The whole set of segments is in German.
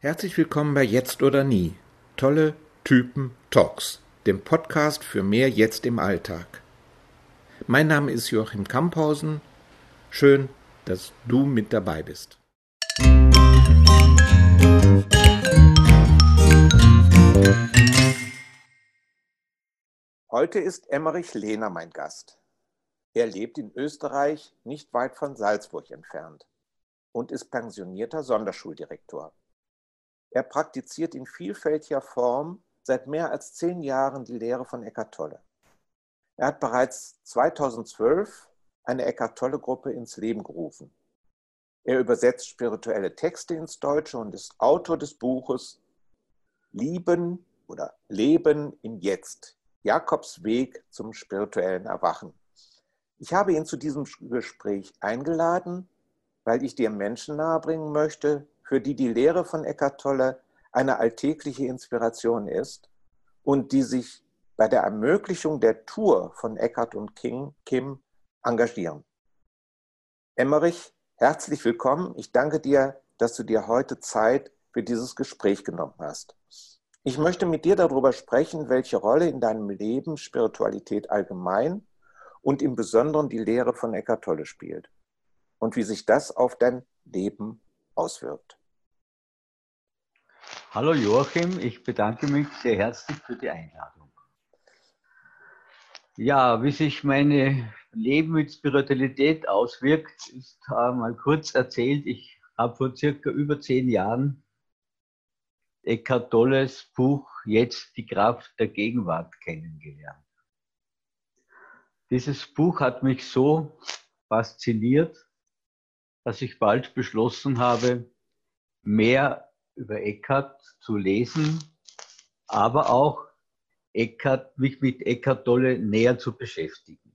Herzlich willkommen bei Jetzt oder Nie. Tolle Typen Talks, dem Podcast für mehr Jetzt im Alltag. Mein Name ist Joachim Kamphausen. Schön, dass du mit dabei bist. Heute ist Emmerich Lehner mein Gast. Er lebt in Österreich, nicht weit von Salzburg entfernt und ist pensionierter Sonderschuldirektor. Er praktiziert in vielfältiger Form seit mehr als zehn Jahren die Lehre von Eckart Tolle. Er hat bereits 2012 eine Eckart Tolle-Gruppe ins Leben gerufen. Er übersetzt spirituelle Texte ins Deutsche und ist Autor des Buches Lieben oder Leben im Jetzt, Jakobs Weg zum spirituellen Erwachen. Ich habe ihn zu diesem Gespräch eingeladen, weil ich dir Menschen nahebringen möchte, für die die Lehre von Eckart Tolle eine alltägliche Inspiration ist und die sich bei der Ermöglichung der Tour von Eckart und King, Kim engagieren. Emmerich, herzlich willkommen. Ich danke dir, dass du dir heute Zeit für dieses Gespräch genommen hast. Ich möchte mit dir darüber sprechen, welche Rolle in deinem Leben Spiritualität allgemein und im Besonderen die Lehre von Eckart Tolle spielt und wie sich das auf dein Leben auswirkt. Hallo Joachim, ich bedanke mich sehr herzlich für die Einladung. Ja, wie sich mein Leben mit Spiritualität auswirkt, ist mal kurz erzählt. Ich habe vor circa über zehn Jahren Eckhart Tolles Buch Jetzt die Kraft der Gegenwart kennengelernt. Dieses Buch hat mich so fasziniert, dass ich bald beschlossen habe, mehr über Eckhart zu lesen, aber auch Eckhart, mich mit Eckhart Tolle näher zu beschäftigen.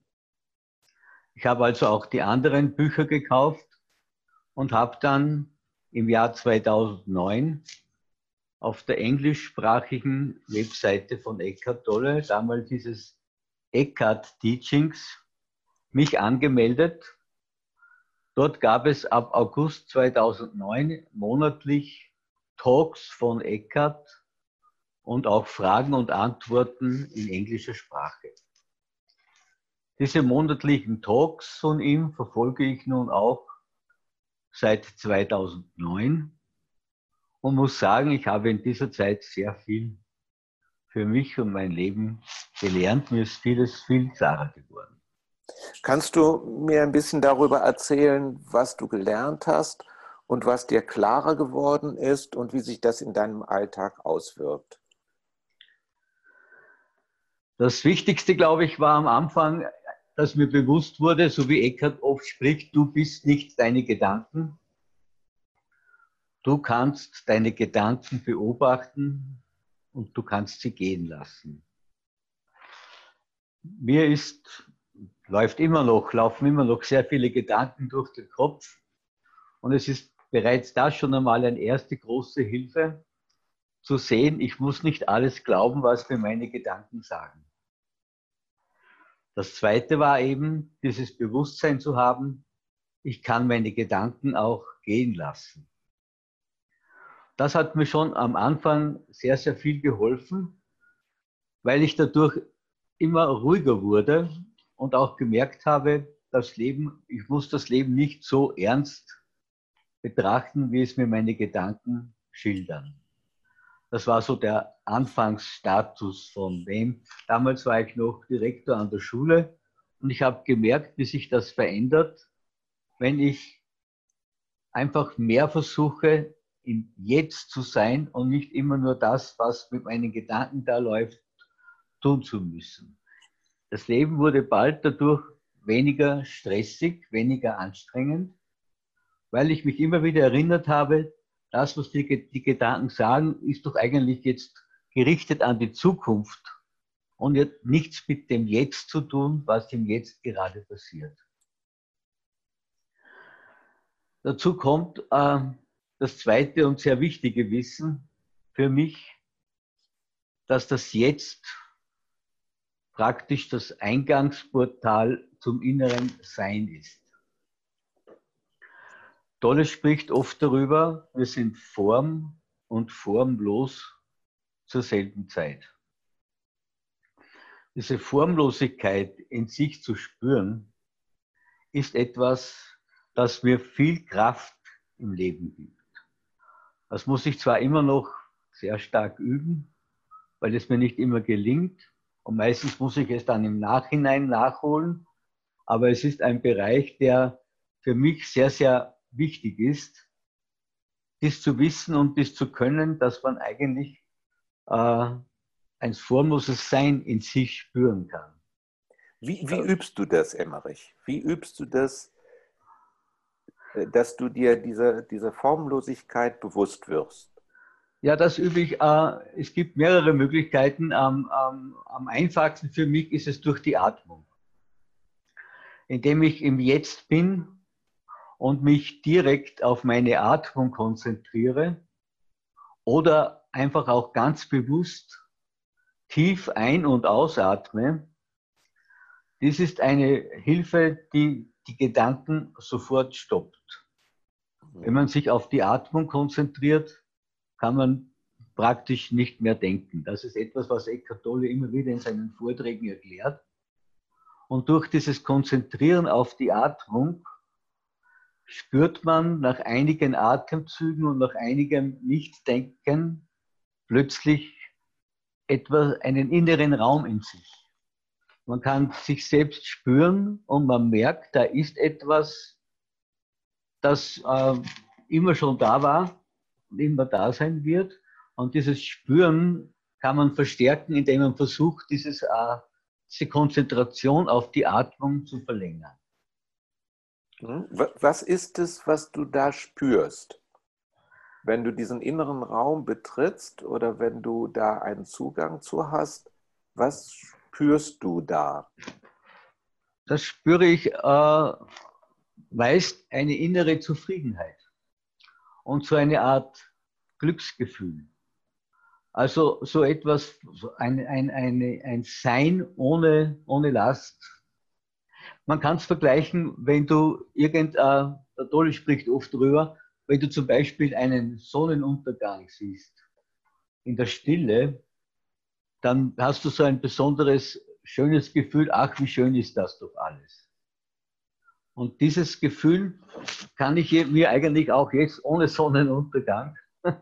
Ich habe also auch die anderen Bücher gekauft und habe dann im Jahr 2009 auf der englischsprachigen Webseite von Eckhart Tolle, damals dieses Eckhart Teachings, mich angemeldet Dort gab es ab August 2009 monatlich Talks von Eckart und auch Fragen und Antworten in englischer Sprache. Diese monatlichen Talks von ihm verfolge ich nun auch seit 2009 und muss sagen, ich habe in dieser Zeit sehr viel für mich und mein Leben gelernt. Mir ist vieles viel klarer geworden. Kannst du mir ein bisschen darüber erzählen, was du gelernt hast und was dir klarer geworden ist und wie sich das in deinem Alltag auswirkt? Das Wichtigste, glaube ich, war am Anfang, dass mir bewusst wurde, so wie Eckhart oft spricht, du bist nicht deine Gedanken. Du kannst deine Gedanken beobachten und du kannst sie gehen lassen. Mir ist läuft immer noch, laufen immer noch sehr viele Gedanken durch den Kopf. Und es ist bereits da schon einmal eine erste große Hilfe, zu sehen, ich muss nicht alles glauben, was mir meine Gedanken sagen. Das zweite war eben, dieses Bewusstsein zu haben, ich kann meine Gedanken auch gehen lassen. Das hat mir schon am Anfang sehr, sehr viel geholfen, weil ich dadurch immer ruhiger wurde und auch gemerkt habe, das Leben, ich muss das Leben nicht so ernst betrachten, wie es mir meine Gedanken schildern. Das war so der Anfangsstatus von dem. Damals war ich noch Direktor an der Schule und ich habe gemerkt, wie sich das verändert, wenn ich einfach mehr versuche, im Jetzt zu sein und nicht immer nur das, was mit meinen Gedanken da läuft, tun zu müssen. Das Leben wurde bald dadurch weniger stressig, weniger anstrengend, weil ich mich immer wieder erinnert habe, das, was die, die Gedanken sagen, ist doch eigentlich jetzt gerichtet an die Zukunft und hat nichts mit dem Jetzt zu tun, was im Jetzt gerade passiert. Dazu kommt äh, das zweite und sehr wichtige Wissen für mich, dass das Jetzt praktisch das Eingangsportal zum inneren Sein ist. Tolle spricht oft darüber, wir sind Form und formlos zur selben Zeit. Diese Formlosigkeit in sich zu spüren, ist etwas, das mir viel Kraft im Leben gibt. Das muss ich zwar immer noch sehr stark üben, weil es mir nicht immer gelingt. Und meistens muss ich es dann im Nachhinein nachholen. Aber es ist ein Bereich, der für mich sehr, sehr wichtig ist, dies zu wissen und dies zu können, dass man eigentlich äh, ein formloses Sein in sich spüren kann. Wie, wie übst du das, Emmerich? Wie übst du das, äh, dass du dir dieser, dieser Formlosigkeit bewusst wirst? Ja, das übe ich. Äh, es gibt mehrere Möglichkeiten. Am, am, am einfachsten für mich ist es durch die Atmung. Indem ich im Jetzt bin und mich direkt auf meine Atmung konzentriere oder einfach auch ganz bewusst tief ein- und ausatme. Dies ist eine Hilfe, die die Gedanken sofort stoppt. Wenn man sich auf die Atmung konzentriert, kann man praktisch nicht mehr denken. Das ist etwas, was Eckhart Tolle immer wieder in seinen Vorträgen erklärt. Und durch dieses Konzentrieren auf die Atmung spürt man nach einigen Atemzügen und nach einigem Nichtdenken plötzlich etwa einen inneren Raum in sich. Man kann sich selbst spüren und man merkt, da ist etwas, das äh, immer schon da war immer da sein wird. Und dieses Spüren kann man verstärken, indem man versucht, dieses, äh, diese Konzentration auf die Atmung zu verlängern. Hm? Was ist es, was du da spürst? Wenn du diesen inneren Raum betrittst oder wenn du da einen Zugang zu hast, was spürst du da? Das spüre ich äh, meist eine innere Zufriedenheit und so eine Art Glücksgefühl. Also so etwas, ein, ein, eine, ein Sein ohne, ohne Last. Man kann es vergleichen, wenn du irgend, äh, der Tolle spricht oft drüber, wenn du zum Beispiel einen Sonnenuntergang siehst in der Stille, dann hast du so ein besonderes, schönes Gefühl, ach, wie schön ist das doch alles. Und dieses Gefühl kann ich mir eigentlich auch jetzt ohne Sonnenuntergang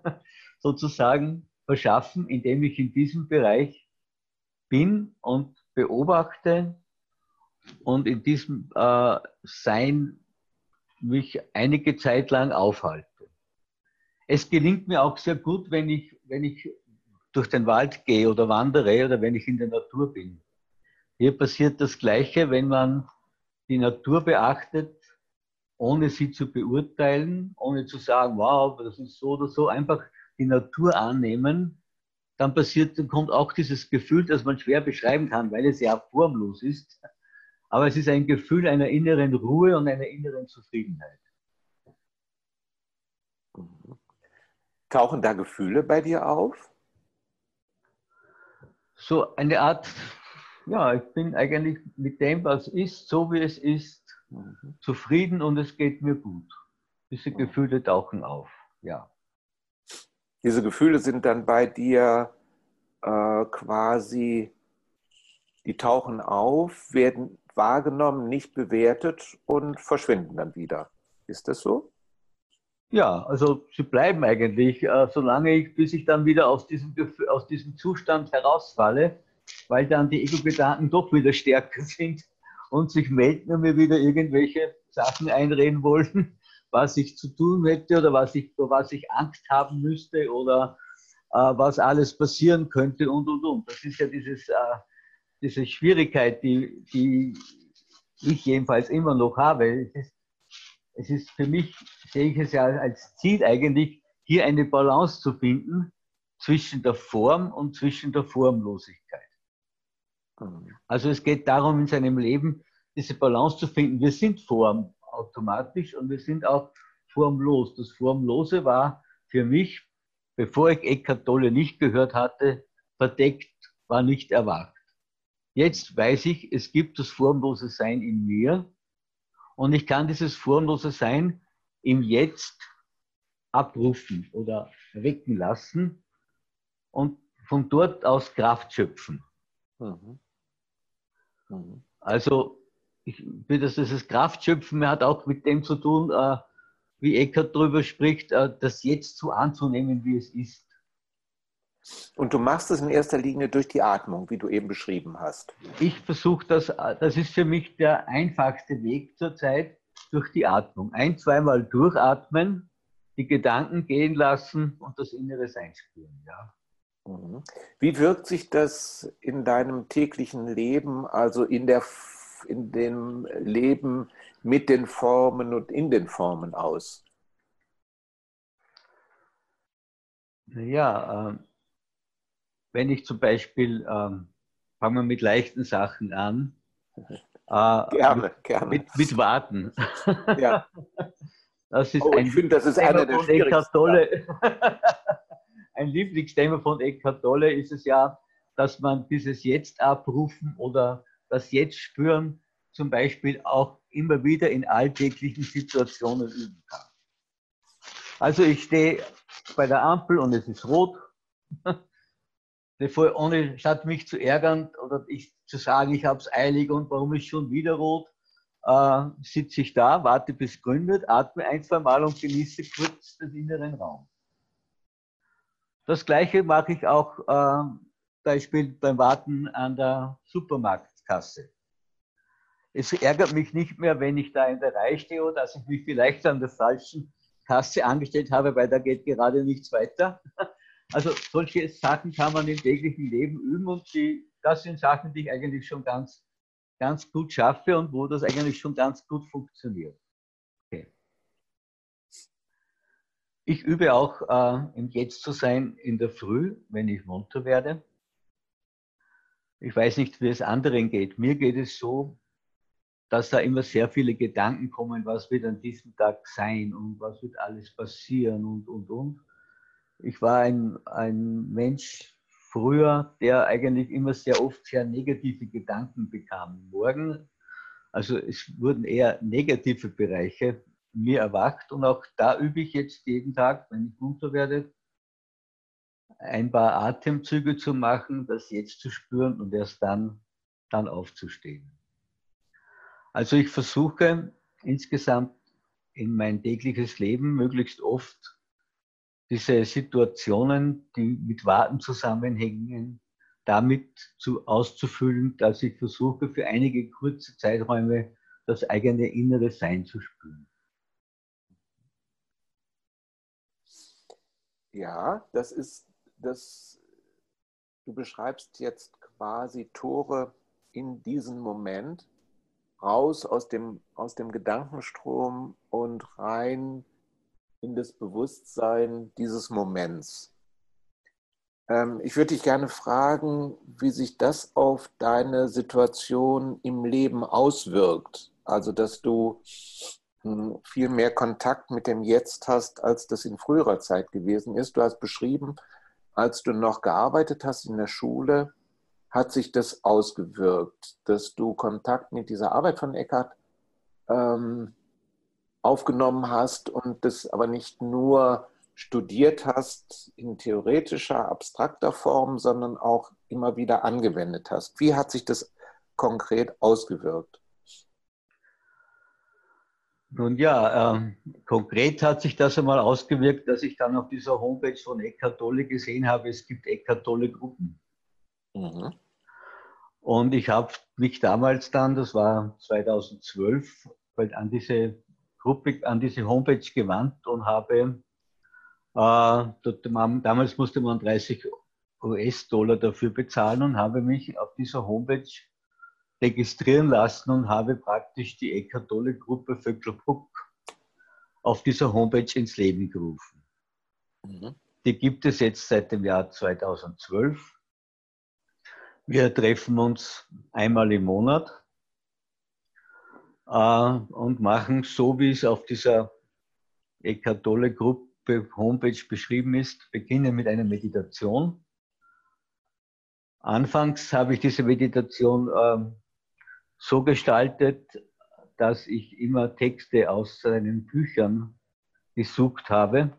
sozusagen verschaffen, indem ich in diesem Bereich bin und beobachte und in diesem äh, Sein mich einige Zeit lang aufhalte. Es gelingt mir auch sehr gut, wenn ich, wenn ich durch den Wald gehe oder wandere oder wenn ich in der Natur bin. Hier passiert das Gleiche, wenn man die Natur beachtet, ohne sie zu beurteilen, ohne zu sagen, wow, das ist so oder so, einfach die Natur annehmen, dann passiert, dann kommt auch dieses Gefühl, das man schwer beschreiben kann, weil es ja formlos ist. Aber es ist ein Gefühl einer inneren Ruhe und einer inneren Zufriedenheit. Tauchen da Gefühle bei dir auf? So eine Art ja, ich bin eigentlich mit dem, was ist, so wie es ist, mhm. zufrieden und es geht mir gut. Diese Gefühle tauchen auf, ja. Diese Gefühle sind dann bei dir äh, quasi, die tauchen auf, werden wahrgenommen, nicht bewertet und verschwinden dann wieder. Ist das so? Ja, also sie bleiben eigentlich, äh, solange ich, bis ich dann wieder aus diesem, aus diesem Zustand herausfalle, weil dann die Ego-Gedanken doch wieder stärker sind und sich melden und mir wieder irgendwelche Sachen einreden wollen, was ich zu tun hätte oder was ich, was ich Angst haben müsste oder äh, was alles passieren könnte und und und. Das ist ja dieses, äh, diese Schwierigkeit, die, die ich jedenfalls immer noch habe. Es ist, es ist für mich, sehe ich es ja als Ziel eigentlich, hier eine Balance zu finden zwischen der Form und zwischen der Formlosigkeit. Also es geht darum, in seinem Leben diese Balance zu finden. Wir sind Form automatisch und wir sind auch formlos. Das Formlose war für mich, bevor ich Eckhart Tolle nicht gehört hatte, verdeckt, war nicht erwacht. Jetzt weiß ich, es gibt das formlose Sein in mir und ich kann dieses formlose Sein im Jetzt abrufen oder wecken lassen und von dort aus Kraft schöpfen. Mhm. Mhm. Also ich, das, das Kraftschöpfen hat auch mit dem zu tun, äh, wie Eckert darüber spricht, äh, das jetzt so anzunehmen, wie es ist. Und du machst es in erster Linie durch die Atmung, wie du eben beschrieben hast. Ich versuche das, das ist für mich der einfachste Weg zurzeit, durch die Atmung. Ein, zweimal durchatmen, die Gedanken gehen lassen und das innere Sein spüren. Ja. Mhm. Wie wirkt sich das in deinem täglichen Leben, also in, der, in dem Leben mit den Formen und in den Formen aus? Ja, äh, wenn ich zum Beispiel, ähm, fangen wir mit leichten Sachen an. Äh, gerne, mit, gerne. Mit, mit Warten. Ja. Das ist oh, ein ich finde, das ist einer der schwierigsten. ein Lieblingsthema von Eckhart Tolle ist es ja, dass man dieses Jetzt abrufen oder das Jetzt spüren zum Beispiel auch immer wieder in alltäglichen Situationen üben kann. Also ich stehe bei der Ampel und es ist rot bevor, ohne, statt mich zu ärgern oder ich zu sagen, ich habe es eilig und warum ist schon wieder rot, äh, sitze ich da, warte bis gründet, atme ein, zwei Mal und genieße kurz den inneren Raum. Das gleiche mache ich auch äh, Beispiel beim Warten an der Supermarktkasse. Es ärgert mich nicht mehr, wenn ich da in der Reihe stehe oder dass ich mich vielleicht an der falschen Kasse angestellt habe, weil da geht gerade nichts weiter, also solche Sachen kann man im täglichen Leben üben und die, das sind Sachen, die ich eigentlich schon ganz, ganz gut schaffe und wo das eigentlich schon ganz gut funktioniert. Okay. Ich übe auch äh, im Jetzt zu sein in der Früh, wenn ich munter werde. Ich weiß nicht, wie es anderen geht. Mir geht es so, dass da immer sehr viele Gedanken kommen, was wird an diesem Tag sein und was wird alles passieren und, und, und ich war ein, ein Mensch früher, der eigentlich immer sehr oft sehr negative Gedanken bekam. Morgen, also es wurden eher negative Bereiche mir erwacht und auch da übe ich jetzt jeden Tag, wenn ich munter werde, ein paar Atemzüge zu machen, das jetzt zu spüren und erst dann, dann aufzustehen. Also ich versuche insgesamt in mein tägliches Leben möglichst oft diese Situationen, die mit Warten zusammenhängen, damit zu, auszufüllen, dass ich versuche, für einige kurze Zeiträume das eigene innere Sein zu spüren. Ja, das ist das, du beschreibst jetzt quasi Tore in diesen Moment, raus aus dem, aus dem Gedankenstrom und rein in das Bewusstsein dieses Moments. Ähm, ich würde dich gerne fragen, wie sich das auf deine Situation im Leben auswirkt. Also, dass du hm, viel mehr Kontakt mit dem Jetzt hast, als das in früherer Zeit gewesen ist. Du hast beschrieben, als du noch gearbeitet hast in der Schule, hat sich das ausgewirkt, dass du Kontakt mit dieser Arbeit von Eckart ähm, aufgenommen hast und das aber nicht nur studiert hast in theoretischer, abstrakter Form, sondern auch immer wieder angewendet hast. Wie hat sich das konkret ausgewirkt? Nun ja, äh, konkret hat sich das einmal ausgewirkt, dass ich dann auf dieser Homepage von Eckhart Tolle gesehen habe, es gibt Eckhart Tolle Gruppen. Mhm. Und ich habe mich damals dann, das war 2012, an diese Gruppe an diese Homepage gewandt und habe, äh, damals musste man 30 US-Dollar dafür bezahlen und habe mich auf dieser Homepage registrieren lassen und habe praktisch die Eckart Tolle Gruppe Vöcklerpuck auf dieser Homepage ins Leben gerufen. Mhm. Die gibt es jetzt seit dem Jahr 2012. Wir treffen uns einmal im Monat und machen so, wie es auf dieser Eckart Tolle Gruppe Homepage beschrieben ist, beginnen mit einer Meditation. Anfangs habe ich diese Meditation äh, so gestaltet, dass ich immer Texte aus seinen Büchern gesucht habe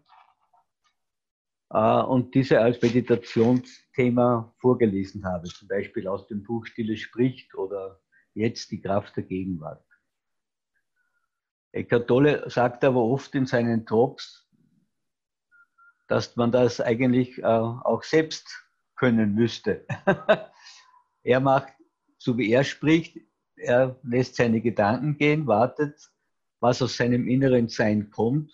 äh, und diese als Meditationsthema vorgelesen habe, zum Beispiel aus dem Buch Stille spricht oder jetzt die Kraft der Gegenwart. Eckhart Tolle sagt aber oft in seinen Talks, dass man das eigentlich äh, auch selbst können müsste. er macht, so wie er spricht, er lässt seine Gedanken gehen, wartet, was aus seinem inneren Sein kommt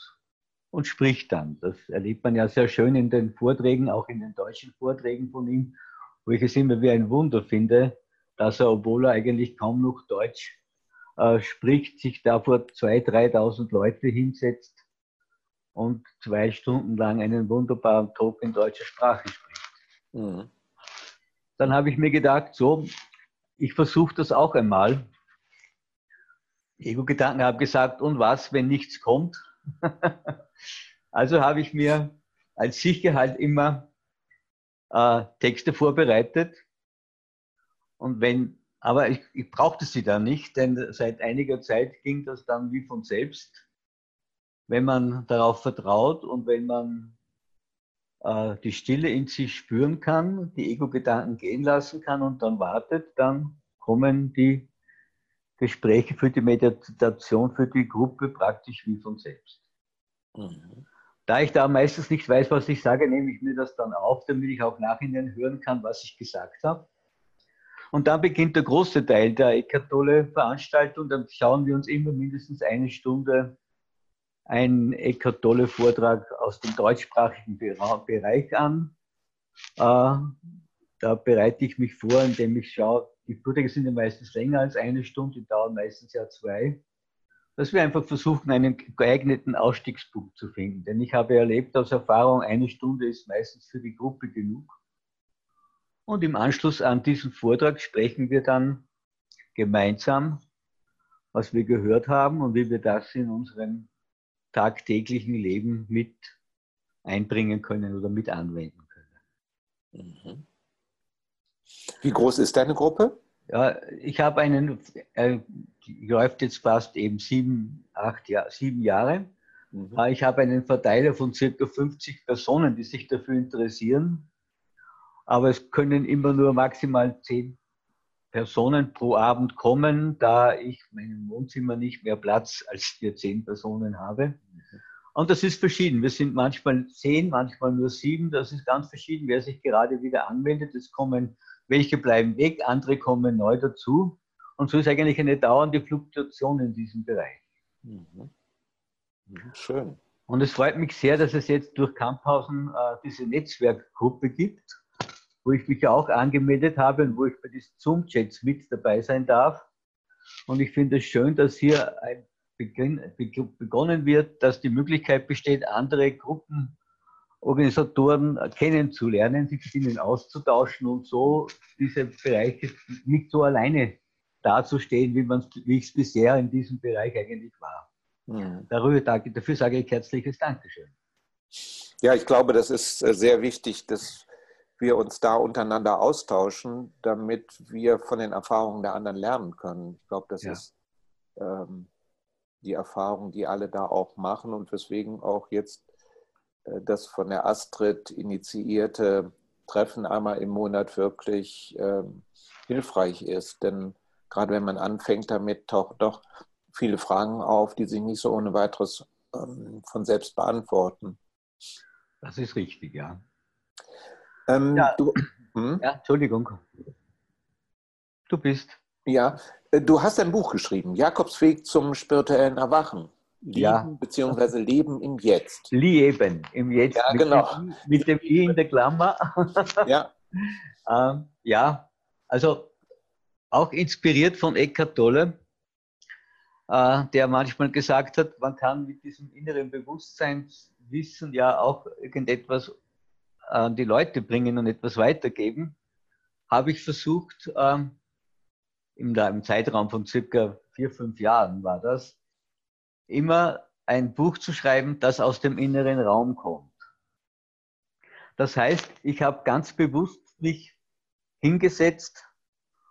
und spricht dann. Das erlebt man ja sehr schön in den Vorträgen, auch in den deutschen Vorträgen von ihm, wo ich es immer wie ein Wunder finde, dass er, obwohl er eigentlich kaum noch Deutsch äh, spricht, sich da vor 2.000, 3.000 Leute hinsetzt und zwei Stunden lang einen wunderbaren Talk in deutscher Sprache spricht. Mhm. Dann habe ich mir gedacht, so, ich versuche das auch einmal. Ego-Gedanken habe gesagt, und was, wenn nichts kommt? also habe ich mir als Sicherheit immer äh, Texte vorbereitet. Und wenn, aber ich, ich brauchte sie dann nicht, denn seit einiger Zeit ging das dann wie von selbst. Wenn man darauf vertraut und wenn man äh, die Stille in sich spüren kann, die Ego-Gedanken gehen lassen kann und dann wartet, dann kommen die Gespräche für die Meditation, für die Gruppe praktisch wie von selbst. Mhm. Da ich da meistens nicht weiß, was ich sage, nehme ich mir das dann auf, damit ich auch nachhinein hören kann, was ich gesagt habe. Und dann beginnt der große Teil der Eckart Tolle Veranstaltung. Dann schauen wir uns immer mindestens eine Stunde einen Eckart Tolle Vortrag aus dem deutschsprachigen Bereich an. Äh, da bereite ich mich vor, indem ich schaue, die Vorträge sind ja meistens länger als eine Stunde, die dauern meistens ja zwei. Dass wir einfach versuchen, einen geeigneten Ausstiegspunkt zu finden. Denn ich habe erlebt aus Erfahrung, eine Stunde ist meistens für die Gruppe genug. Und im Anschluss an diesen Vortrag sprechen wir dann gemeinsam, was wir gehört haben und wie wir das in unserem tagtäglichen Leben mit einbringen können oder mit anwenden können. Mhm. Wie groß ist deine Gruppe? Ja, ich habe einen, äh, läuft jetzt fast eben sieben, acht Jahr, sieben Jahre. Mhm. Äh, ich habe einen Verteiler von circa 50 Personen, die sich dafür interessieren. Aber es können immer nur maximal zehn Personen pro Abend kommen, da ich meinem Wohnzimmer nicht mehr Platz als für zehn Personen habe. Mhm. Und das ist verschieden. Wir sind manchmal zehn, manchmal nur sieben. Das ist ganz verschieden, wer sich gerade wieder anmeldet. Es kommen welche bleiben weg, andere kommen neu dazu. Und so ist eigentlich eine dauernde Fluktuation in diesem Bereich. Mhm. mhm. Schön. Und es freut mich sehr, dass es jetzt durch Kamphausen äh, diese Netzwerkgruppe gibt, wo ich mich auch angemeldet habe und wo ich bei diesen Zoom-Chats mit dabei sein darf. Und ich finde es schön, dass hier ein Beginn, begonnen wird, dass die Möglichkeit besteht, andere Gruppen Organisatoren kennenzulernen, sich mit ihnen auszutauschen und so diese Bereiche nicht so alleine dazustehen, wie, wie ich es bisher in diesem Bereich eigentlich war. Mhm. Darüber, dafür sage ich herzliches Dankeschön. Ja, ich glaube, das ist äh, sehr wichtig, dass wir uns da untereinander austauschen, damit wir von den Erfahrungen der anderen lernen können. Ich glaube, das ja. ist ähm, die Erfahrung, die alle da auch machen und weswegen auch jetzt äh, das von der Astrid initiierte Treffen einmal im Monat wirklich ähm, hilfreich ist. Denn gerade wenn man anfängt damit, tauchen doch viele Fragen auf, die sich nicht so ohne weiteres ähm, von selbst beantworten. Das ist richtig, ja. Ähm, ja. Du, hm? ja, Entschuldigung. Du bist. Ja, äh, du hast ein Buch geschrieben, Jakobsweg zum spirituellen Erwachen. Lieben ja. bzw. Leben im Jetzt. Leben im Jetzt. Ja, genau. Dem, mit dem I in der Klammer. Ja. ähm, ja, also auch inspiriert von Eckhart Tolle, äh, der manchmal gesagt hat, man kann mit diesem inneren Bewusstseinswissen ja auch irgendetwas an die Leute bringen und etwas weitergeben, habe ich versucht, ähm, im, im Zeitraum von circa vier, fünf Jahren war das, immer ein Buch zu schreiben, das aus dem inneren Raum kommt. Das heißt, ich habe ganz bewusst mich hingesetzt,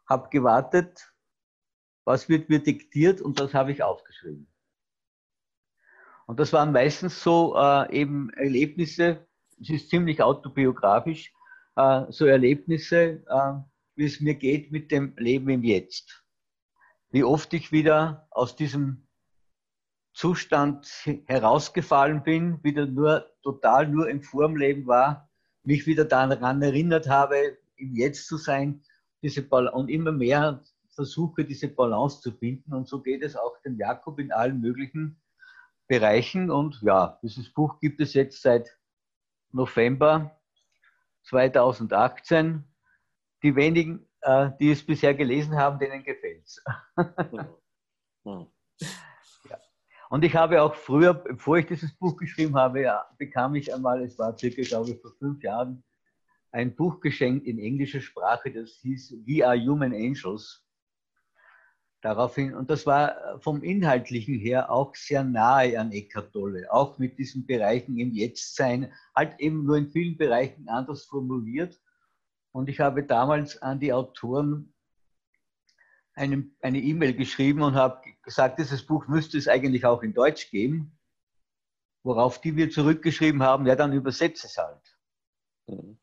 habe gewartet, was wird mir diktiert und das habe ich aufgeschrieben. Und das waren meistens so äh, eben Erlebnisse, es ist ziemlich autobiografisch, äh, so Erlebnisse, äh, wie es mir geht mit dem Leben im Jetzt. Wie oft ich wieder aus diesem Zustand herausgefallen bin, wieder nur total nur im Formleben war, mich wieder daran erinnert habe, im Jetzt zu sein diese und immer mehr versuche, diese Balance zu finden. Und so geht es auch dem Jakob in allen möglichen Bereichen. Und ja, dieses Buch gibt es jetzt seit November 2018. Die wenigen, äh, die es bisher gelesen haben, denen gefällt es. ja. Und ich habe auch früher, bevor ich dieses Buch geschrieben habe, ja, bekam ich einmal, es war circa, glaube ich, vor fünf Jahren, ein Buch geschenkt in englischer Sprache, das hieß We Are Human Angels. Daraufhin, und das war vom Inhaltlichen her auch sehr nahe an Eckhart Tolle, auch mit diesen Bereichen im Jetztsein, halt eben nur in vielen Bereichen anders formuliert. Und ich habe damals an die Autoren eine E-Mail geschrieben und habe gesagt, dieses Buch müsste es eigentlich auch in Deutsch geben, worauf die wir zurückgeschrieben haben, ja, dann übersetzt es halt. Mhm.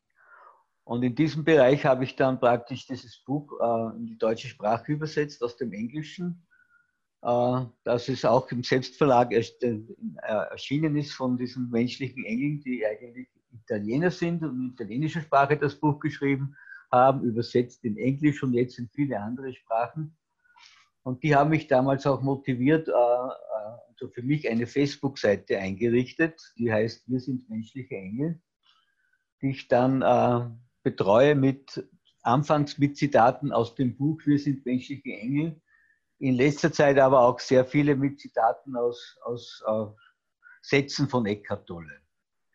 Und in diesem Bereich habe ich dann praktisch dieses Buch äh, in die deutsche Sprache übersetzt aus dem Englischen. Äh, das ist auch im Selbstverlag äh, erschienen ist von diesen menschlichen Engeln, die eigentlich Italiener sind und in italienischer Sprache das Buch geschrieben haben, übersetzt in Englisch und jetzt in viele andere Sprachen. Und die haben mich damals auch motiviert, äh, also für mich eine Facebook-Seite eingerichtet, die heißt Wir sind menschliche Engel, die ich dann äh, betreue mit anfangs mit Zitaten aus dem Buch Wir sind menschliche Engel, in letzter Zeit aber auch sehr viele mit Zitaten aus, aus uh, Sätzen von Eckhart Tolle.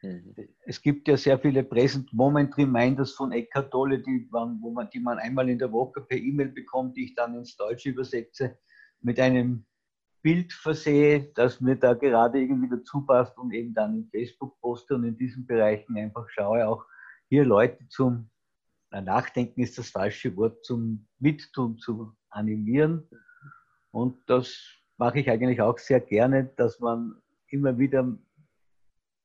Mhm. Es gibt ja sehr viele Present Moment Reminders von Eckhart Tolle, die man, wo man, die man einmal in der Woche per E-Mail bekommt, die ich dann ins Deutsche übersetze, mit einem Bild versehe, das mir da gerade irgendwie dazu passt und eben dann in Facebook poste und in diesen Bereichen einfach schaue, auch hier Leute zum Nachdenken ist das falsche Wort, zum Mittun zu animieren. Und das mache ich eigentlich auch sehr gerne, dass man immer wieder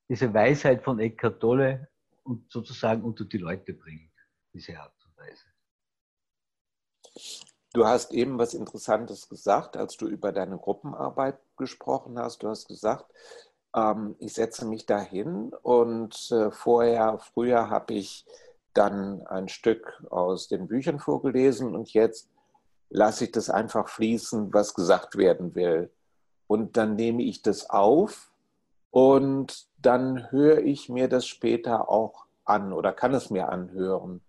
diese Weisheit von Eckhart Tolle und sozusagen unter die Leute bringt, diese Art und Weise. Du hast eben was Interessantes gesagt, als du über deine Gruppenarbeit gesprochen hast. Du hast gesagt, ähm, ich setze mich dahin und äh, vorher, früher habe ich dann ein Stück aus den Büchern vorgelesen und jetzt lasse ich das einfach fließen, was gesagt werden will. Und dann nehme ich das auf und dann höre ich mir das später auch an oder kann es mir anhören.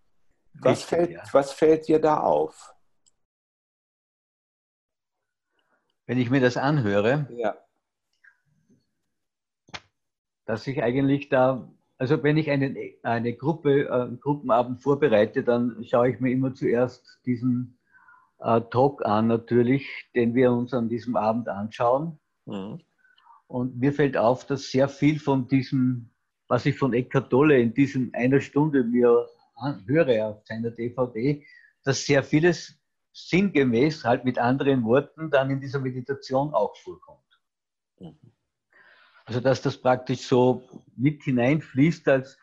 Was, Richtig, fällt, ja. was fällt dir da auf? Wenn ich mir das anhöre, ja dass ich eigentlich da, also wenn ich eine, eine Gruppe, einen Gruppenabend vorbereite, dann schaue ich mir immer zuerst diesen äh, Talk an, natürlich, den wir uns an diesem Abend anschauen. Mhm. Und mir fällt auf, dass sehr viel von diesem, was ich von Eckhart Tolle in diesen einer Stunde mir höre auf seiner DVD, dass sehr vieles sinngemäß, halt mit anderen Worten, dann in dieser Meditation auch vorkommt. Mhm. Also dass das praktisch so mit hineinfließt, als,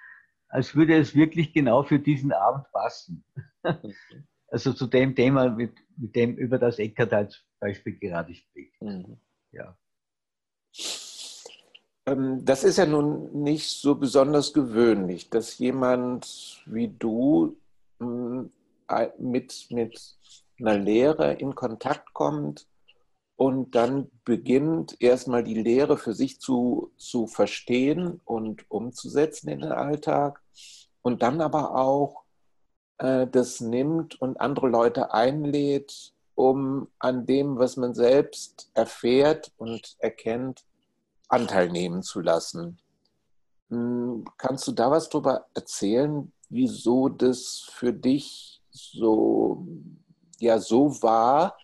als würde es wirklich genau für diesen Abend passen. also zu dem Thema, mit, mit dem, über das Eckert als Beispiel gerade spricht. Mhm. Ja. Ähm, das ist ja nun nicht so besonders gewöhnlich, dass jemand wie du hm, mit, mit einer Lehre in Kontakt kommt, und dann beginnt erstmal die Lehre für sich zu, zu verstehen und umzusetzen in den Alltag und dann aber auch äh, das nimmt und andere Leute einlädt, um an dem, was man selbst erfährt und erkennt, Anteil nehmen zu lassen. Hm, kannst du da was drüber erzählen, wieso das für dich so, ja, so war,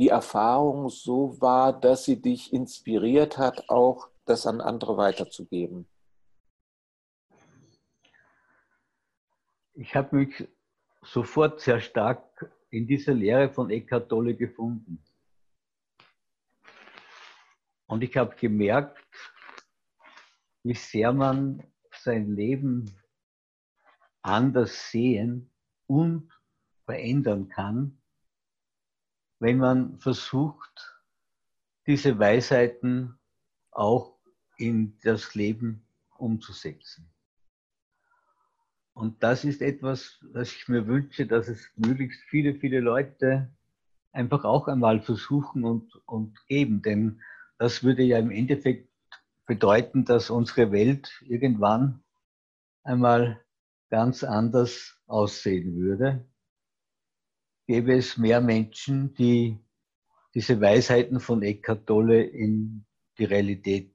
die Erfahrung so war, dass sie dich inspiriert hat, auch das an andere weiterzugeben? Ich habe mich sofort sehr stark in dieser Lehre von Eckhart Tolle gefunden. Und ich habe gemerkt, wie sehr man sein Leben anders sehen und verändern kann, wenn man versucht, diese Weisheiten auch in das Leben umzusetzen. Und das ist etwas, was ich mir wünsche, dass es möglichst viele, viele Leute einfach auch einmal versuchen und, und geben. Denn das würde ja im Endeffekt bedeuten, dass unsere Welt irgendwann einmal ganz anders aussehen würde. Gäbe es mehr Menschen, die diese Weisheiten von Eckhart Tolle in die Realität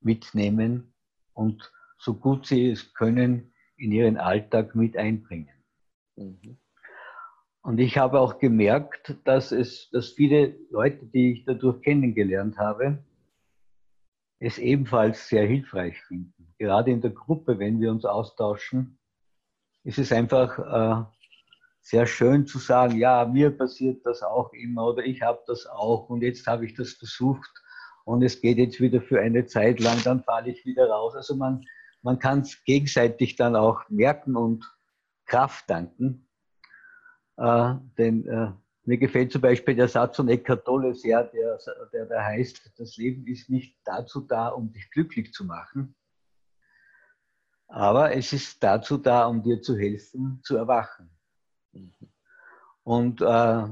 mitnehmen und so gut sie es können in ihren Alltag mit einbringen. Mhm. Und ich habe auch gemerkt, dass es, dass viele Leute, die ich dadurch kennengelernt habe, es ebenfalls sehr hilfreich finden. Gerade in der Gruppe, wenn wir uns austauschen, ist es einfach äh, sehr schön zu sagen, ja, mir passiert das auch immer oder ich habe das auch und jetzt habe ich das versucht und es geht jetzt wieder für eine Zeit lang, dann falle ich wieder raus. Also man, man kann es gegenseitig dann auch merken und Kraft danken. Äh, denn äh, mir gefällt zum Beispiel der Satz von Eckhart Tolle sehr, der, der, der heißt, das Leben ist nicht dazu da, um dich glücklich zu machen, aber es ist dazu da, um dir zu helfen, zu erwachen. Und äh,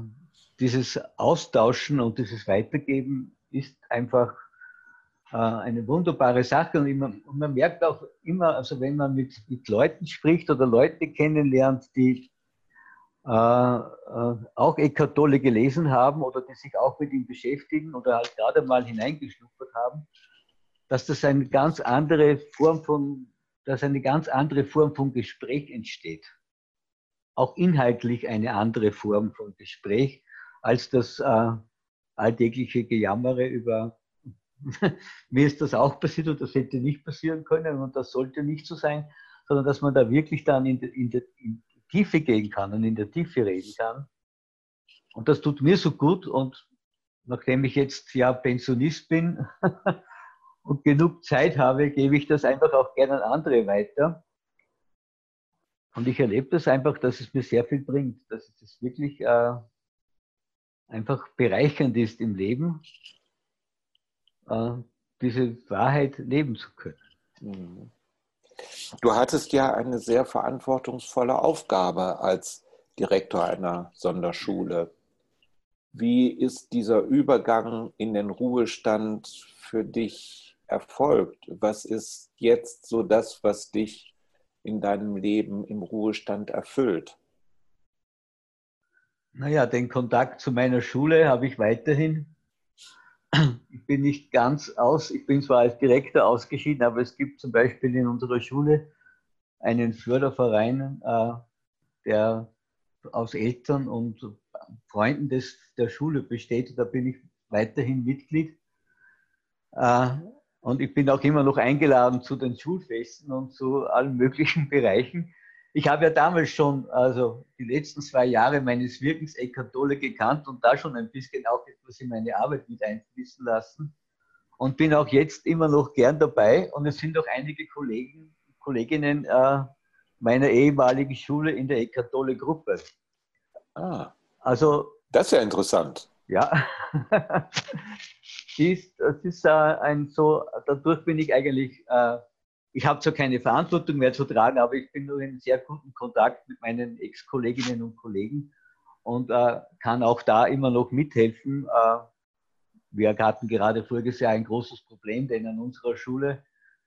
dieses Austauschen und dieses Weitergeben ist einfach äh, eine wunderbare Sache. Und, immer, und, man merkt auch immer, also wenn man mit, mit Leuten spricht oder Leute kennenlernt, die äh, äh, auch Eckhart Tolle gelesen haben oder die sich auch mit ihm beschäftigen oder halt gerade mal hineingeschnuppert haben, dass das eine ganz andere Form von, dass eine ganz andere Form von Gespräch entsteht. Auch inhaltlich eine andere Form von Gespräch als das äh, alltägliche Gejammere über mir ist das auch passiert und das hätte nicht passieren können und das sollte nicht so sein, sondern dass man da wirklich dann in, in, in die Tiefe gehen kann und in der Tiefe reden kann. Und das tut mir so gut und nachdem ich jetzt ja Pensionist bin und genug Zeit habe, gebe ich das einfach auch gerne an andere weiter. Und ich erlebe das einfach, dass es mir sehr viel bringt, dass es wirklich äh, einfach bereichernd ist im Leben äh, diese Wahrheit leben zu können. Du hattest ja eine sehr verantwortungsvolle Aufgabe als Direktor einer Sonderschule. Wie ist dieser Übergang in den Ruhestand für dich erfolgt? Was ist jetzt so das, was dich in deinem Leben im Ruhestand erfüllt? Naja, den Kontakt zu meiner Schule habe ich weiterhin ich bin nicht ganz aus, ich bin zwar als Direktor ausgeschieden, aber es gibt zum Beispiel in unserer Schule einen Förderverein, äh, der aus Eltern und Freunden des, der Schule besteht. Da bin ich weiterhin Mitglied. Und ich bin auch immer noch eingeladen zu den Schulfesten und zu allen möglichen Bereichen. Ich habe ja damals schon, also die letzten zwei Jahre meines Wirkens Eckhart Tolle gekannt und da schon ein bisschen auch etwas in meine Arbeit mit einfließen lassen und bin auch jetzt immer noch gern dabei. Und es sind auch einige Kollegen, Kolleginnen äh, meiner ehemaligen Schule in der Eckhart Tolle Gruppe. Ah. Also. Das ist ja interessant. Ja. ist, das ist äh, ein so, dadurch bin ich eigentlich äh, ich habe zwar keine Verantwortung mehr zu tragen, aber ich bin nur in sehr guten Kontakt mit meinen Ex-Kolleginnen und Kollegen und äh, kann auch da immer noch mithelfen. Wir hatten gerade voriges Jahr ein großes Problem, denn an unserer Schule,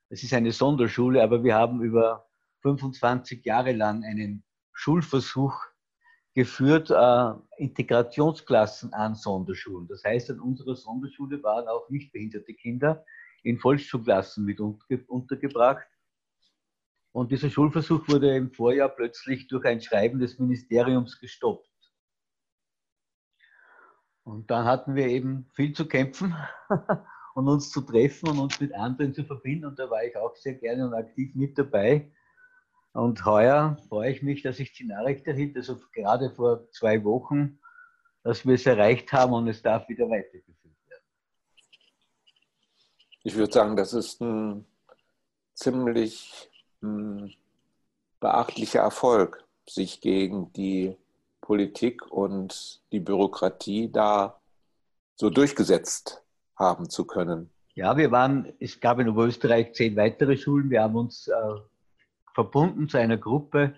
es ist eine Sonderschule, aber wir haben über 25 Jahre lang einen Schulversuch geführt, äh, Integrationsklassen an Sonderschulen. Das heißt, an unserer Sonderschule waren auch nicht behinderte Kinder in Volksschulklassen mit untergebracht. Und dieser Schulversuch wurde im Vorjahr plötzlich durch ein Schreiben des Ministeriums gestoppt. Und dann hatten wir eben viel zu kämpfen und uns zu treffen und uns mit anderen zu verbinden. Und da war ich auch sehr gerne und aktiv mit dabei. Und heuer freue ich mich, dass ich die Nachricht erhielt, also gerade vor zwei Wochen, dass wir es erreicht haben und es darf wieder weitergeführt ich würde sagen, das ist ein ziemlich hm, beachtlicher Erfolg, sich gegen die Politik und die Bürokratie da so durchgesetzt haben zu können. Ja, wir waren, es gab in Oberösterreich zehn weitere Schulen. Wir haben uns äh, verbunden zu einer Gruppe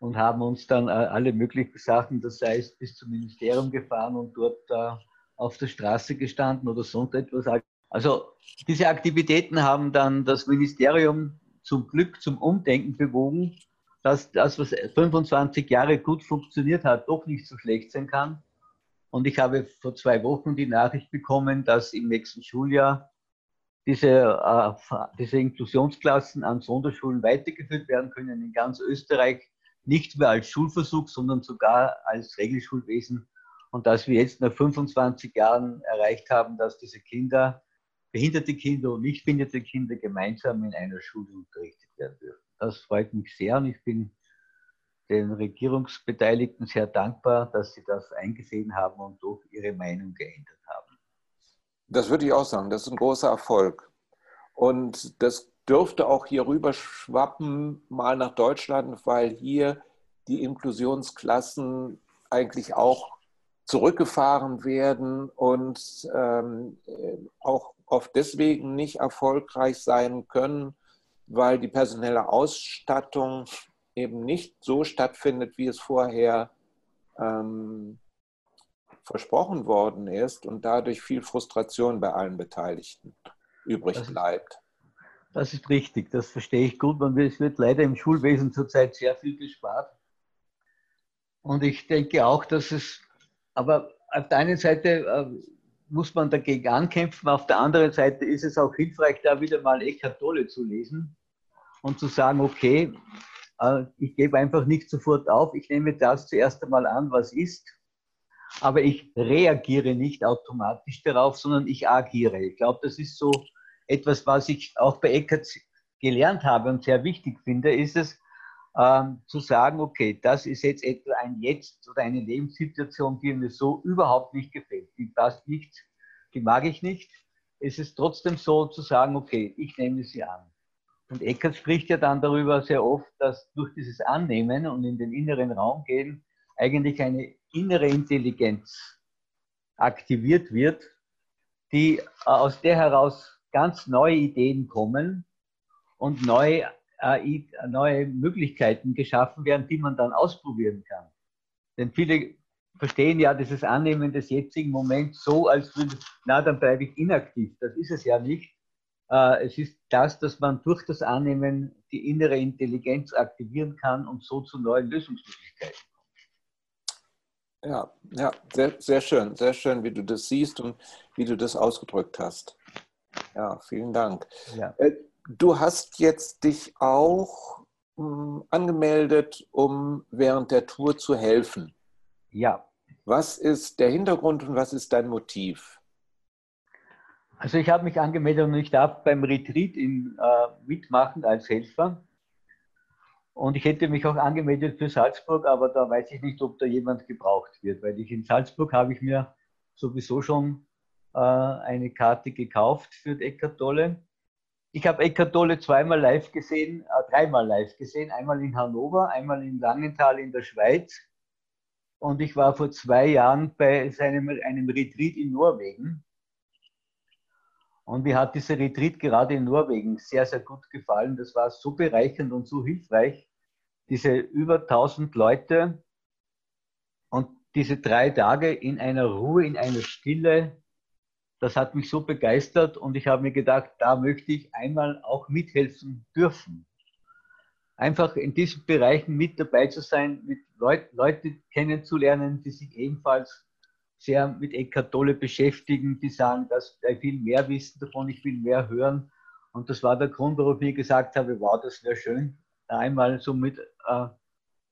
und haben uns dann äh, alle möglichen Sachen, das heißt bis zum Ministerium gefahren und dort äh, auf der Straße gestanden oder sonst etwas. Also diese Aktivitäten haben dann das Ministerium zum Glück zum Umdenken bewogen, dass das, was 25 Jahre gut funktioniert hat, doch nicht so schlecht sein kann. Und ich habe vor zwei Wochen die Nachricht bekommen, dass im nächsten Schuljahr diese, äh, diese Inklusionsklassen an Sonderschulen weitergeführt werden können in ganz Österreich, nicht mehr als Schulversuch, sondern sogar als Regelschulwesen. Und dass wir jetzt nach 25 Jahren erreicht haben, dass diese Kinder, behinderte Kinder und nicht behinderte Kinder gemeinsam in einer Schule unterrichtet werden dürfen. Das freut mich sehr und ich bin den Regierungsbeteiligten sehr dankbar, dass sie das eingesehen haben und doch ihre Meinung geändert haben. Das würde ich auch sagen, das ist ein großer Erfolg. Und das dürfte auch hier rüber schwappen, mal nach Deutschland, weil hier die Inklusionsklassen eigentlich auch zurückgefahren werden und ähm, auch oft deswegen nicht erfolgreich sein können, weil die personelle Ausstattung eben nicht so stattfindet, wie es vorher ähm, versprochen worden ist und dadurch viel Frustration bei allen Beteiligten übrig das bleibt. Ist, das ist richtig, das verstehe ich gut. Man, es wird leider im Schulwesen zurzeit sehr viel gespart. Und ich denke auch, dass es, aber auf der einen Seite äh, muss man dagegen ankämpfen, auf der anderen Seite ist es auch hilfreich, da wieder mal Eckhart Tolle zu lesen und zu sagen, okay, äh, ich gebe einfach nicht sofort auf, ich nehme das zuerst einmal an, was ist, aber ich reagiere nicht automatisch darauf, sondern ich agiere. Ich glaube, das ist so etwas, was ich auch bei Eckert gelernt habe und sehr wichtig finde, ist es, ähm, zu sagen, okay, das ist jetzt etwa ein Jetzt oder eine Lebenssituation, die mir so überhaupt nicht gefällt, die passt nicht, die mag ich nicht. Es ist trotzdem so zu sagen, okay, ich nehme sie an. Und Eckert spricht ja dann darüber sehr oft, dass durch dieses Annehmen und in den inneren Raum gehen eigentlich eine innere Intelligenz aktiviert wird, die aus der heraus ganz neue Ideen kommen und neue, äh, neue Möglichkeiten geschaffen werden, die man dann ausprobieren kann. Denn viele verstehen ja dieses Annehmen des jetzigen Moments so, als würde, na, dann bleibe ich inaktiv. Das ist es ja nicht, äh, es ist das, dass man durch das Annehmen die innere Intelligenz aktivieren kann und so zu neuen Lösungsmöglichkeiten. Ja, ja, sehr, sehr schön, sehr schön, wie du das siehst und wie du das ausgedrückt hast. Ja, vielen Dank. Ja. Äh, du hast jetzt dich auch hm, angemeldet, um während der Tour zu helfen. Ja. Was ist der Hintergrund und was ist dein Motiv? Also ich habe mich angemeldet und ich darf beim Retreat in, äh, mitmachen als Helfer. Und ich hätte mich auch angemeldet für Salzburg, aber da weiß ich nicht, ob da jemand gebraucht wird, weil ich in Salzburg habe ich mir sowieso schon äh, eine Karte gekauft für Eckart Tolle. Ich habe Eckart Tolle zweimal live gesehen, äh, dreimal live gesehen, einmal in Hannover, einmal in Langenthal in der Schweiz. Und ich war vor zwei Jahren bei seinem, einem Retreat in Norwegen und mir hat dieser Retreat gerade in Norwegen sehr, sehr gut gefallen. Das war so bereichernd und so hilfreich. Diese über 1000 Leute und diese drei Tage in einer Ruhe, in einer Stille, das hat mich so begeistert und ich habe mir gedacht, da möchte ich einmal auch mithelfen dürfen. Einfach in diesen Bereichen mit dabei zu sein, mit Leut Leute kennenzulernen, die sich ebenfalls sehr mit Eckart Tolle beschäftigen, die sagen, dass ich viel mehr wissen davon, ich will mehr hören. Und das war der Grund, warum ich gesagt habe, wow, das wäre schön, einmal so mit, äh,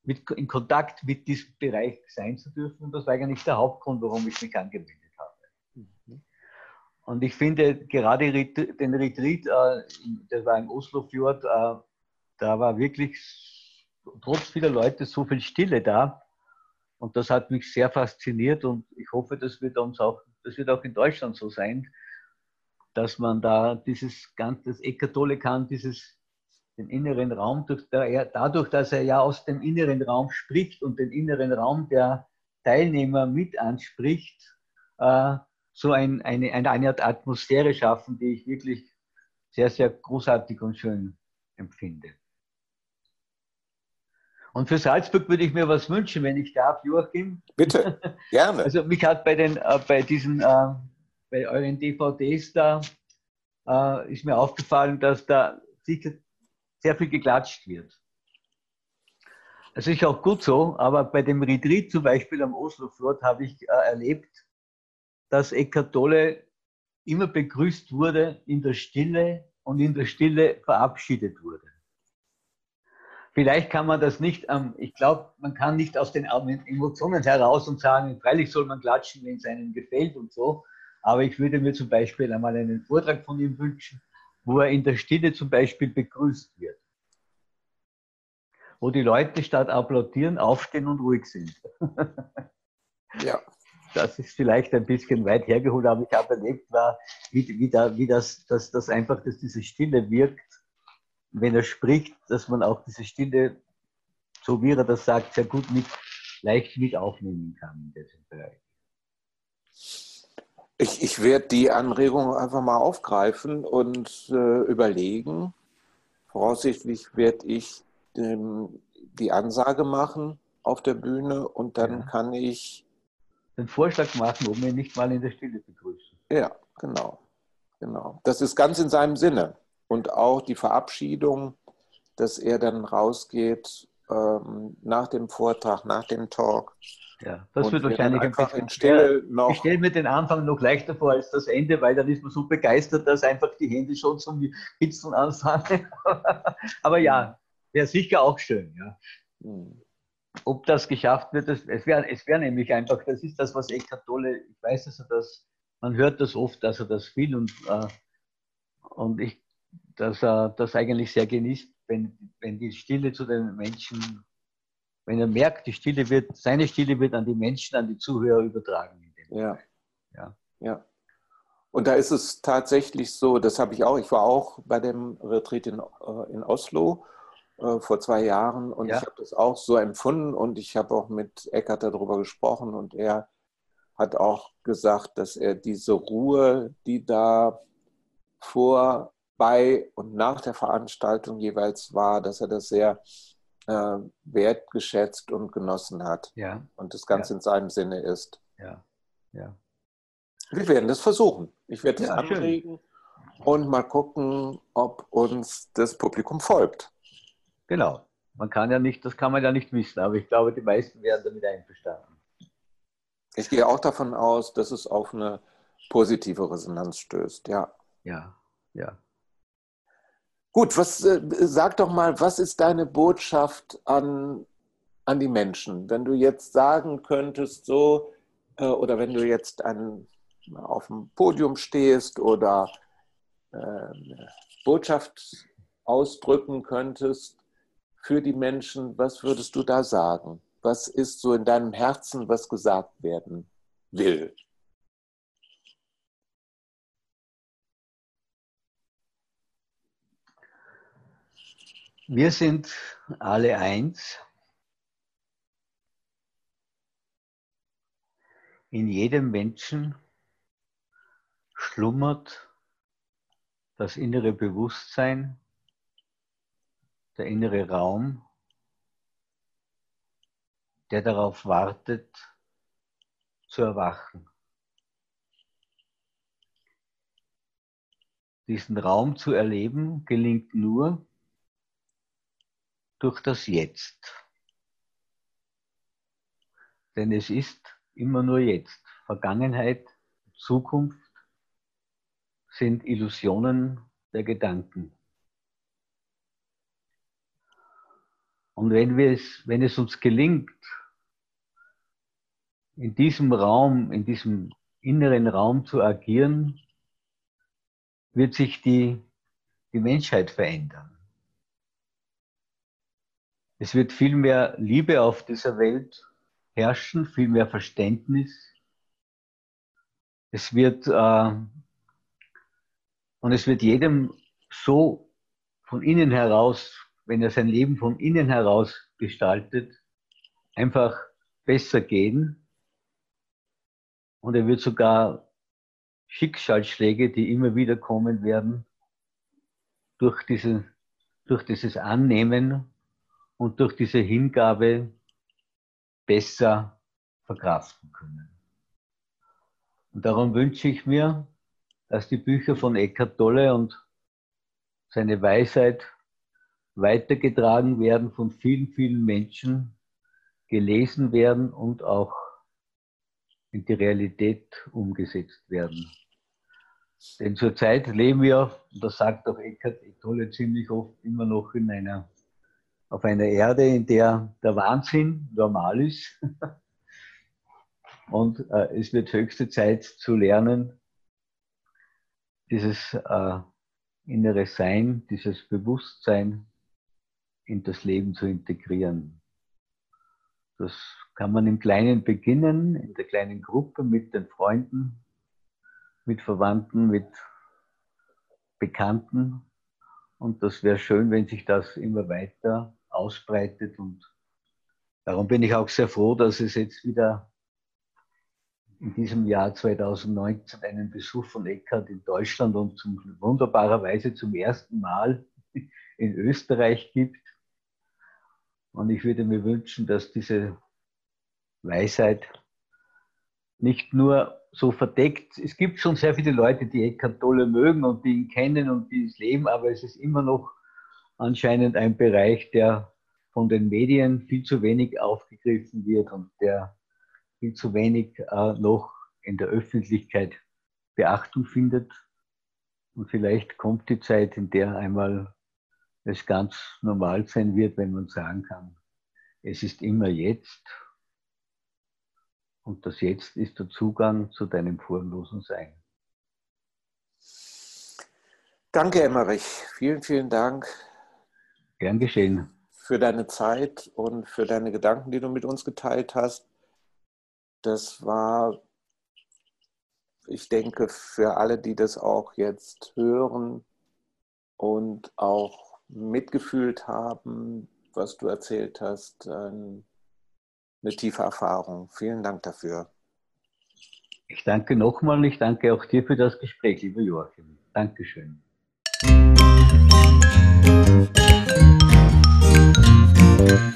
mit in Kontakt mit diesem Bereich sein zu dürfen. Und das war eigentlich der Hauptgrund, warum ich mich angemeldet habe. Mhm. Und ich finde gerade den Retreat, äh, das war im Oslofjord, äh, da war wirklich trotz vieler Leute so viel Stille da. Und das hat mich sehr fasziniert und ich hoffe, das wird uns auch, das wird auch in Deutschland so sein, dass man da dieses ganze Tolle kann, dieses den inneren Raum, dadurch, dass er ja aus dem inneren Raum spricht und den inneren Raum der Teilnehmer mit anspricht, äh, so ein, eine, eine, eine Art Atmosphäre schaffen, die ich wirklich sehr, sehr großartig und schön empfinde. Und für Salzburg würde ich mir was wünschen, wenn ich darf, Joachim. Bitte, gerne. Also mich hat bei, den, äh, bei diesen, äh, bei euren DVDs da, äh, ist mir aufgefallen, dass da sicher sehr viel geklatscht wird. Das ist auch gut so, aber bei dem Retreat zum Beispiel am Oslo-Fjord habe ich äh, erlebt, dass Eckhart Tolle immer begrüßt wurde in der Stille und in der Stille verabschiedet wurde. Vielleicht kann man das nicht, ähm, ich glaube, man kann nicht aus den Emotionen heraus und sagen, freilich soll man klatschen, wenn es einem gefällt und so. Aber ich würde mir zum Beispiel einmal einen Vortrag von ihm wünschen, wo er in der Stille zum Beispiel begrüßt wird. Wo die Leute statt applaudieren aufstehen und ruhig sind. ja. Das ist vielleicht ein bisschen weit hergeholt, aber ich habe erlebt, war, wie, wie, da, wie das, dass das einfach, dass diese Stille wirkt, wenn er spricht, dass man auch diese Stille, so wie er das sagt, sehr gut mit, leicht mit aufnehmen kann in diesem Bereich. Ich, ich werde die Anregung einfach mal aufgreifen und äh, überlegen. Voraussichtlich werde ich ähm, die Ansage machen auf der Bühne und dann ja. kann ich den Vorschlag machen, ob wir nicht mal in der Stille begrüßen. Ja, genau. genau. Das ist ganz in seinem Sinne. Und auch die Verabschiedung, dass er dann rausgeht ähm, nach dem Vortrag, nach dem Talk ja, das wird wahrscheinlich ein bisschen schwer. Noch ich stelle mir den Anfang noch leichter vor als das Ende, weil dann ist man so begeistert, dass einfach die Hände schon zum Kitzeln anfangen. Aber ja, wäre sicher auch schön. Ja. Hm. Ob das geschafft wird, das, es wäre es wär nämlich einfach, das ist das, was Eckhart Tolle, ich weiß, dass er das, man hört das oft, dass er das will und, äh, und ich, dass er das eigentlich sehr genießt, wenn, wenn die Stille zu den Menschen wenn er merkt, die Stille wird, seine Stille wird an die Menschen, an die Zuhörer übertragen. Ja. ja. Ja. Und da ist es tatsächlich so, das habe ich auch, ich war auch bei dem Retreat in, äh, in Oslo äh, vor zwei Jahren und ja. ich habe das auch so empfunden und ich habe auch mit Eckert darüber gesprochen und er hat auch gesagt, dass er diese Ruhe, die da vor, bei und nach der Veranstaltung jeweils war, dass er das sehr äh, wertgeschätzt und genossen hat. Ja. Und das Ganze ja. in seinem Sinne ist. Ja. Ja. Wir werden das versuchen. Ich werde das ja, anregen schön. und mal gucken, ob uns das Publikum folgt. Genau. Man kann ja nicht, das kann man ja nicht wissen, aber ich glaube, die meisten werden damit einverstanden. Ich gehe auch davon aus, dass es auf eine positive Resonanz stößt, ja. Ja, ja. Gut, was, äh, sag doch mal, was ist deine Botschaft an, an die Menschen? Wenn du jetzt sagen könntest, so, äh, oder wenn du jetzt an, auf dem Podium stehst oder äh, Botschaft ausdrücken könntest für die Menschen, was würdest du da sagen? Was ist so in deinem Herzen, was gesagt werden will? Wir sind alle eins. In jedem Menschen schlummert das innere Bewusstsein, der innere Raum, der darauf wartet, zu erwachen. Diesen Raum zu erleben gelingt nur, durch das Jetzt. Denn es ist immer nur jetzt. Vergangenheit, Zukunft sind Illusionen der Gedanken. Und wenn, wir es, wenn es uns gelingt, in diesem Raum, in diesem inneren Raum zu agieren, wird sich die, die Menschheit verändern. Es wird viel mehr Liebe auf dieser Welt herrschen, viel mehr Verständnis. Es wird, äh, und es wird jedem so von innen heraus, wenn er sein Leben von innen heraus gestaltet, einfach besser gehen. Und er wird sogar Schicksalsschläge, die immer wieder kommen werden, durch, diese, durch dieses Annehmen und durch diese Hingabe besser verkraften können. Und darum wünsche ich mir, dass die Bücher von Eckhart Tolle und seine Weisheit weitergetragen werden von vielen, vielen Menschen, gelesen werden und auch in die Realität umgesetzt werden. Denn zurzeit leben wir, und das sagt auch Eckhart Tolle ziemlich oft, immer noch in einer, auf einer Erde, in der der Wahnsinn normal ist. Und äh, es wird höchste Zeit zu lernen, dieses äh, innere Sein, dieses Bewusstsein in das Leben zu integrieren. Das kann man im Kleinen beginnen, in der kleinen Gruppe mit den Freunden, mit Verwandten, mit Bekannten. Und das wäre schön, wenn sich das immer weiter ausbreitet. Und darum bin ich auch sehr froh, dass es jetzt wieder in diesem Jahr 2019 einen Besuch von Eckhart in Deutschland und zum, wunderbarerweise zum ersten Mal in Österreich gibt. Und ich würde mir wünschen, dass diese Weisheit nicht nur so verdeckt, es gibt schon sehr viele Leute, die Eckhart Tolle mögen und die ihn kennen und die es leben, aber es ist immer noch anscheinend ein Bereich, der von den Medien viel zu wenig aufgegriffen wird und der viel zu wenig äh, noch in der Öffentlichkeit Beachtung findet. Und vielleicht kommt die Zeit, in der einmal es ganz normal sein wird, wenn man sagen kann, es ist immer jetzt. Und das Jetzt ist der Zugang zu deinem formlosen Sein. Danke, Emmerich. Vielen, vielen Dank. Gern geschehen. Für deine Zeit und für deine Gedanken, die du mit uns geteilt hast. Das war, ich denke, für alle, die das auch jetzt hören und auch mitgefühlt haben, was du erzählt hast, eine tiefe Erfahrung. Vielen Dank dafür. Ich danke nochmal und ich danke auch dir für das Gespräch, lieber Joachim. Dankeschön. Mm-hmm.